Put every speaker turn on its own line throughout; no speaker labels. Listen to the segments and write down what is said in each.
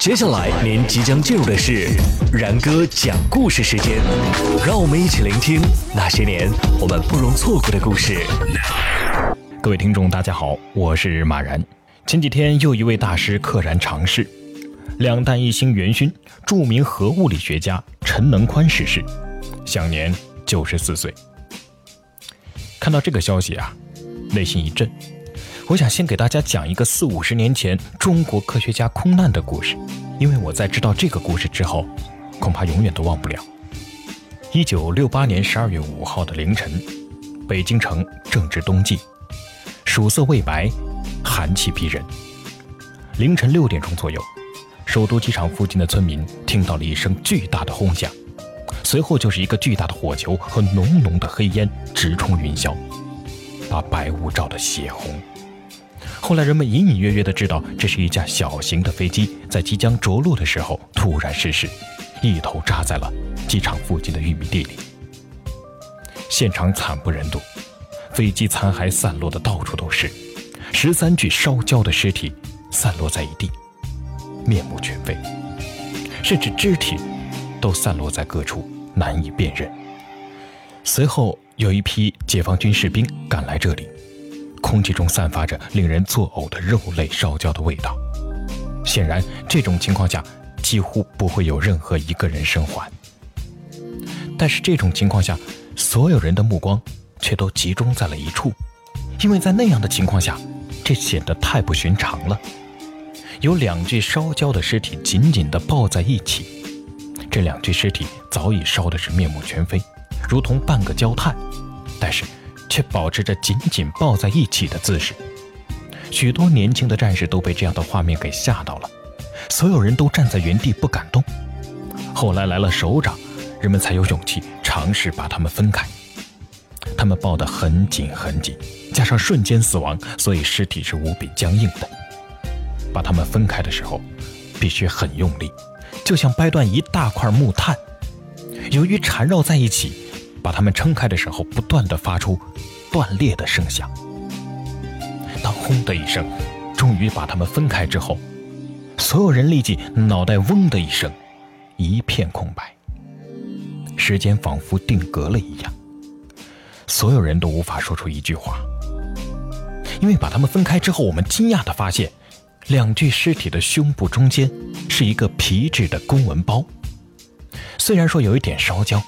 接下来您即将进入的是然哥讲故事时间，让我们一起聆听那些年我们不容错过的故事。
各位听众，大家好，我是马然。前几天又一位大师溘然长逝，两弹一星元勋、著名核物理学家陈能宽逝世，享年九十四岁。看到这个消息啊，内心一震。我想先给大家讲一个四五十年前中国科学家空难的故事，因为我在知道这个故事之后，恐怕永远都忘不了。一九六八年十二月五号的凌晨，北京城正值冬季，暑色未白，寒气逼人。凌晨六点钟左右，首都机场附近的村民听到了一声巨大的轰响，随后就是一个巨大的火球和浓浓的黑烟直冲云霄，把白雾照得血红。后来人们隐隐约约地知道，这是一架小型的飞机在即将着陆的时候突然失事，一头扎在了机场附近的玉米地里。现场惨不忍睹，飞机残骸散落的到处都是，十三具烧焦的尸体散落在一地，面目全非，甚至肢体都散落在各处，难以辨认。随后有一批解放军士兵赶来这里。空气中散发着令人作呕的肉类烧焦的味道。显然，这种情况下几乎不会有任何一个人生还。但是，这种情况下，所有人的目光却都集中在了一处，因为在那样的情况下，这显得太不寻常了。有两具烧焦的尸体紧紧地抱在一起，这两具尸体早已烧的是面目全非，如同半个焦炭。但是，却保持着紧紧抱在一起的姿势，许多年轻的战士都被这样的画面给吓到了，所有人都站在原地不敢动。后来来了首长，人们才有勇气尝试把他们分开。他们抱得很紧很紧，加上瞬间死亡，所以尸体是无比僵硬的。把他们分开的时候，必须很用力，就像掰断一大块木炭。由于缠绕在一起。把它们撑开的时候，不断的发出断裂的声响。当轰的一声，终于把它们分开之后，所有人立即脑袋嗡的一声，一片空白。时间仿佛定格了一样，所有人都无法说出一句话。因为把它们分开之后，我们惊讶的发现，两具尸体的胸部中间是一个皮质的公文包，虽然说有一点烧焦。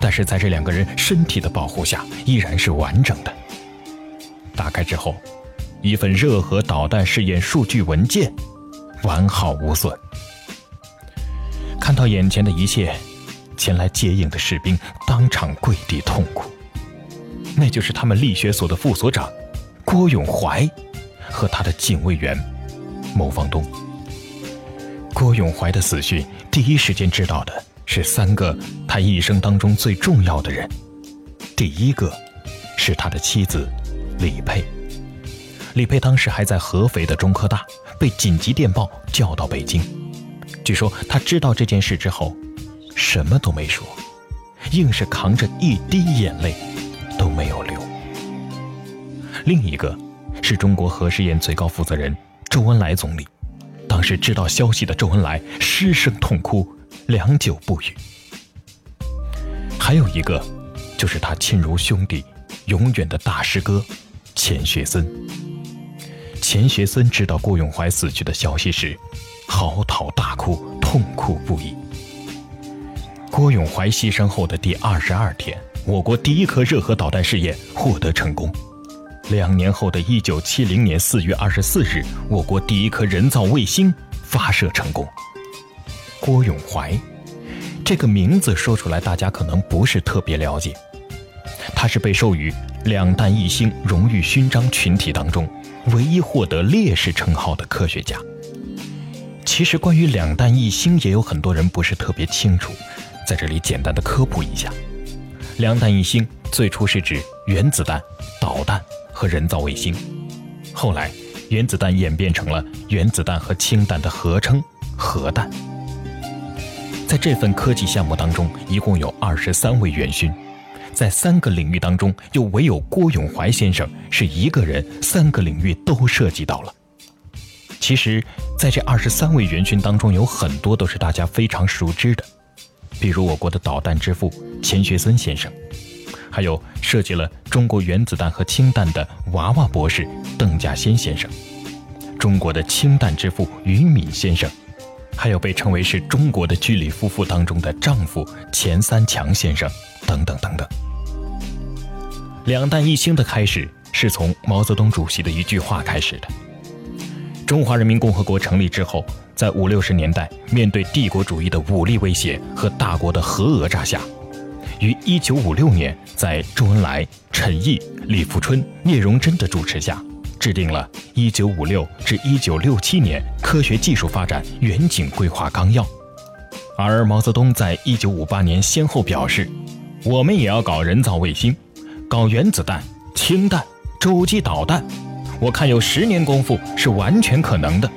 但是在这两个人身体的保护下，依然是完整的。打开之后，一份热核导弹试验数据文件，完好无损。看到眼前的一切，前来接应的士兵当场跪地痛哭。那就是他们力学所的副所长郭永怀和他的警卫员牟方东。郭永怀的死讯，第一时间知道的。是三个他一生当中最重要的人。第一个是他的妻子李佩。李佩当时还在合肥的中科大，被紧急电报叫到北京。据说他知道这件事之后，什么都没说，硬是扛着一滴眼泪都没有流。另一个是中国核试验最高负责人周恩来总理。当时知道消息的周恩来失声痛哭。良久不语。还有一个，就是他亲如兄弟、永远的大师哥钱学森。钱学森知道郭永怀死去的消息时，嚎啕大哭，痛哭不已。郭永怀牺牲后的第二十二天，我国第一颗热核导弹试验获得成功。两年后的一九七零年四月二十四日，我国第一颗人造卫星发射成功。郭永怀，这个名字说出来，大家可能不是特别了解。他是被授予“两弹一星”荣誉勋章群体当中唯一获得烈士称号的科学家。其实，关于“两弹一星”，也有很多人不是特别清楚，在这里简单的科普一下：“两弹一星”最初是指原子弹、导弹和人造卫星，后来原子弹演变成了原子弹和氢弹的合称——核弹。这份科技项目当中，一共有二十三位元勋，在三个领域当中，又唯有郭永怀先生是一个人，三个领域都涉及到了。其实，在这二十三位元勋当中，有很多都是大家非常熟知的，比如我国的导弹之父钱学森先生，还有设计了中国原子弹和氢弹的娃娃博士邓稼先先生，中国的氢弹之父于敏先生，还有被称为是中国的居里夫妇当中的丈夫钱三强先生，等等等等。两弹一星的开始是从毛泽东主席的一句话开始的。中华人民共和国成立之后，在五六十年代，面对帝国主义的武力威胁和大国的核讹诈下，于一九五六年，在周恩来、陈毅、李富春、聂荣臻的主持下，制定了一九五六至一九六七年科学技术发展远景规划纲要。而毛泽东在一九五八年先后表示：“我们也要搞人造卫星，搞原子弹、氢弹、洲际导弹。”我看有十年功夫是完全可能的。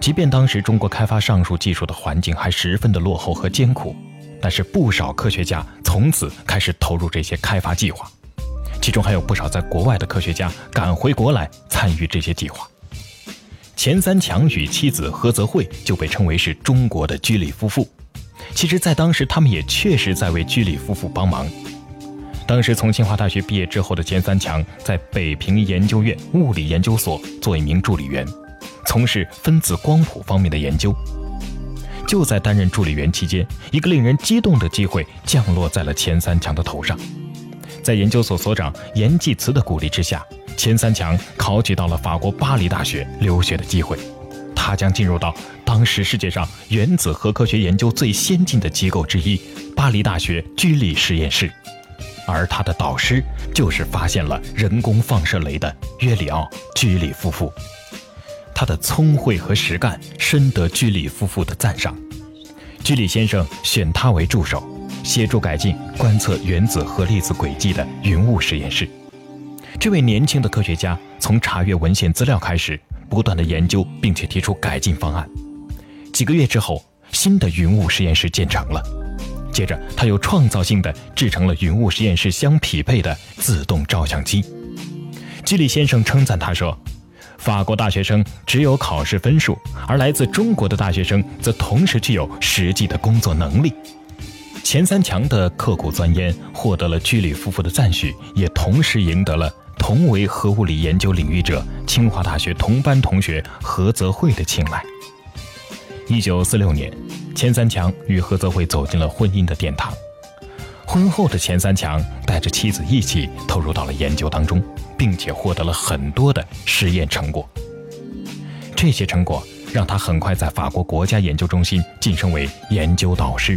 即便当时中国开发上述技术的环境还十分的落后和艰苦，但是不少科学家从此开始投入这些开发计划，其中还有不少在国外的科学家赶回国来参与这些计划。钱三强与妻子何泽慧就被称为是中国的居里夫妇。其实，在当时，他们也确实在为居里夫妇帮忙。当时从清华大学毕业之后的钱三强，在北平研究院物理研究所做一名助理员，从事分子光谱方面的研究。就在担任助理员期间，一个令人激动的机会降落在了钱三强的头上。在研究所所长严济慈的鼓励之下，钱三强考取到了法国巴黎大学留学的机会，他将进入到当时世界上原子核科学研究最先进的机构之一——巴黎大学居里实验室。而他的导师就是发现了人工放射雷的约里奥·居里夫妇，他的聪慧和实干深得居里夫妇的赞赏。居里先生选他为助手，协助改进观测原子核粒子轨迹的云雾实验室。这位年轻的科学家从查阅文献资料开始，不断的研究，并且提出改进方案。几个月之后，新的云雾实验室建成了。接着，他又创造性的制成了云雾实验室相匹配的自动照相机。居里先生称赞他说：“法国大学生只有考试分数，而来自中国的大学生则同时具有实际的工作能力。”钱三强的刻苦钻研获得了居里夫妇的赞许，也同时赢得了同为核物理研究领域者清华大学同班同学何泽慧的青睐。一九四六年。钱三强与何泽慧走进了婚姻的殿堂。婚后的钱三强带着妻子一起投入到了研究当中，并且获得了很多的实验成果。这些成果让他很快在法国国家研究中心晋升为研究导师。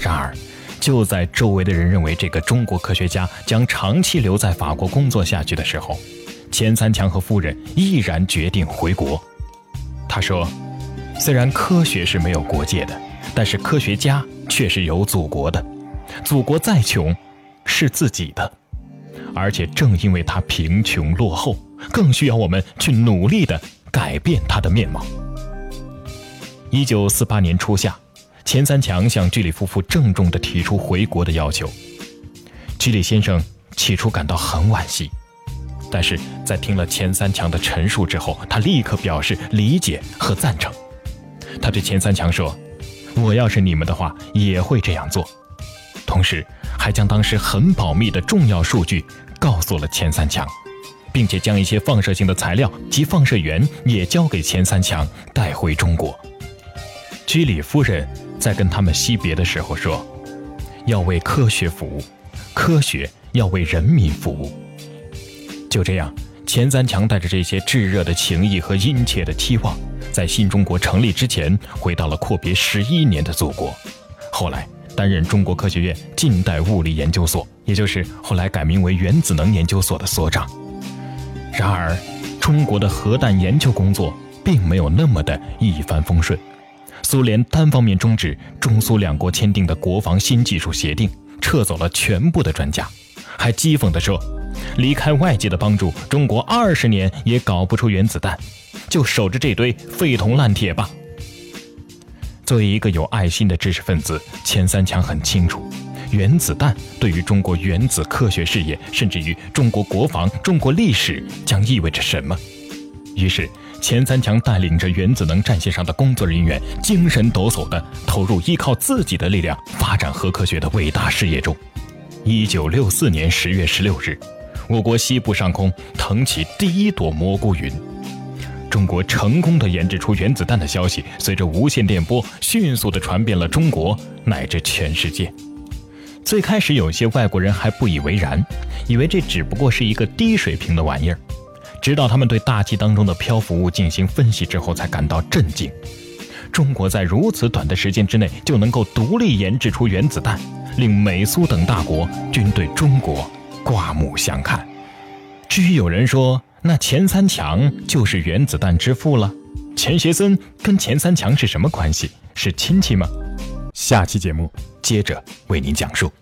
然而，就在周围的人认为这个中国科学家将长期留在法国工作下去的时候，钱三强和夫人毅然决定回国。他说。虽然科学是没有国界的，但是科学家却是有祖国的。祖国再穷，是自己的。而且正因为他贫穷落后，更需要我们去努力的改变他的面貌。一九四八年初夏，钱三强向居里夫妇郑重地提出回国的要求。居里先生起初感到很惋惜，但是在听了钱三强的陈述之后，他立刻表示理解和赞成。他对钱三强说：“我要是你们的话，也会这样做。”同时，还将当时很保密的重要数据告诉了钱三强，并且将一些放射性的材料及放射源也交给钱三强带回中国。居里夫人在跟他们惜别的时候说：“要为科学服务，科学要为人民服务。”就这样，钱三强带着这些炙热的情谊和殷切的期望。在新中国成立之前，回到了阔别十一年的祖国，后来担任中国科学院近代物理研究所，也就是后来改名为原子能研究所的所长。然而，中国的核弹研究工作并没有那么的一帆风顺。苏联单方面终止中苏两国签订的国防新技术协定，撤走了全部的专家，还讥讽地说：“离开外界的帮助，中国二十年也搞不出原子弹。”就守着这堆废铜烂铁吧。作为一个有爱心的知识分子，钱三强很清楚，原子弹对于中国原子科学事业，甚至于中国国防、中国历史将意味着什么。于是，钱三强带领着原子能战线上的工作人员，精神抖擞地投入依靠自己的力量发展核科学的伟大事业中。一九六四年十月十六日，我国西部上空腾起第一朵蘑菇云，中国成功的研制出原子弹的消息，随着无线电波迅速地传遍了中国乃至全世界。最开始，有些外国人还不以为然，以为这只不过是一个低水平的玩意儿。直到他们对大气当中的漂浮物进行分析之后，才感到震惊。中国在如此短的时间之内就能够独立研制出原子弹，令美苏等大国均对中国刮目相看。至于有人说，那钱三强就是原子弹之父了，钱学森跟钱三强是什么关系？是亲戚吗？下期节目接着为您讲述。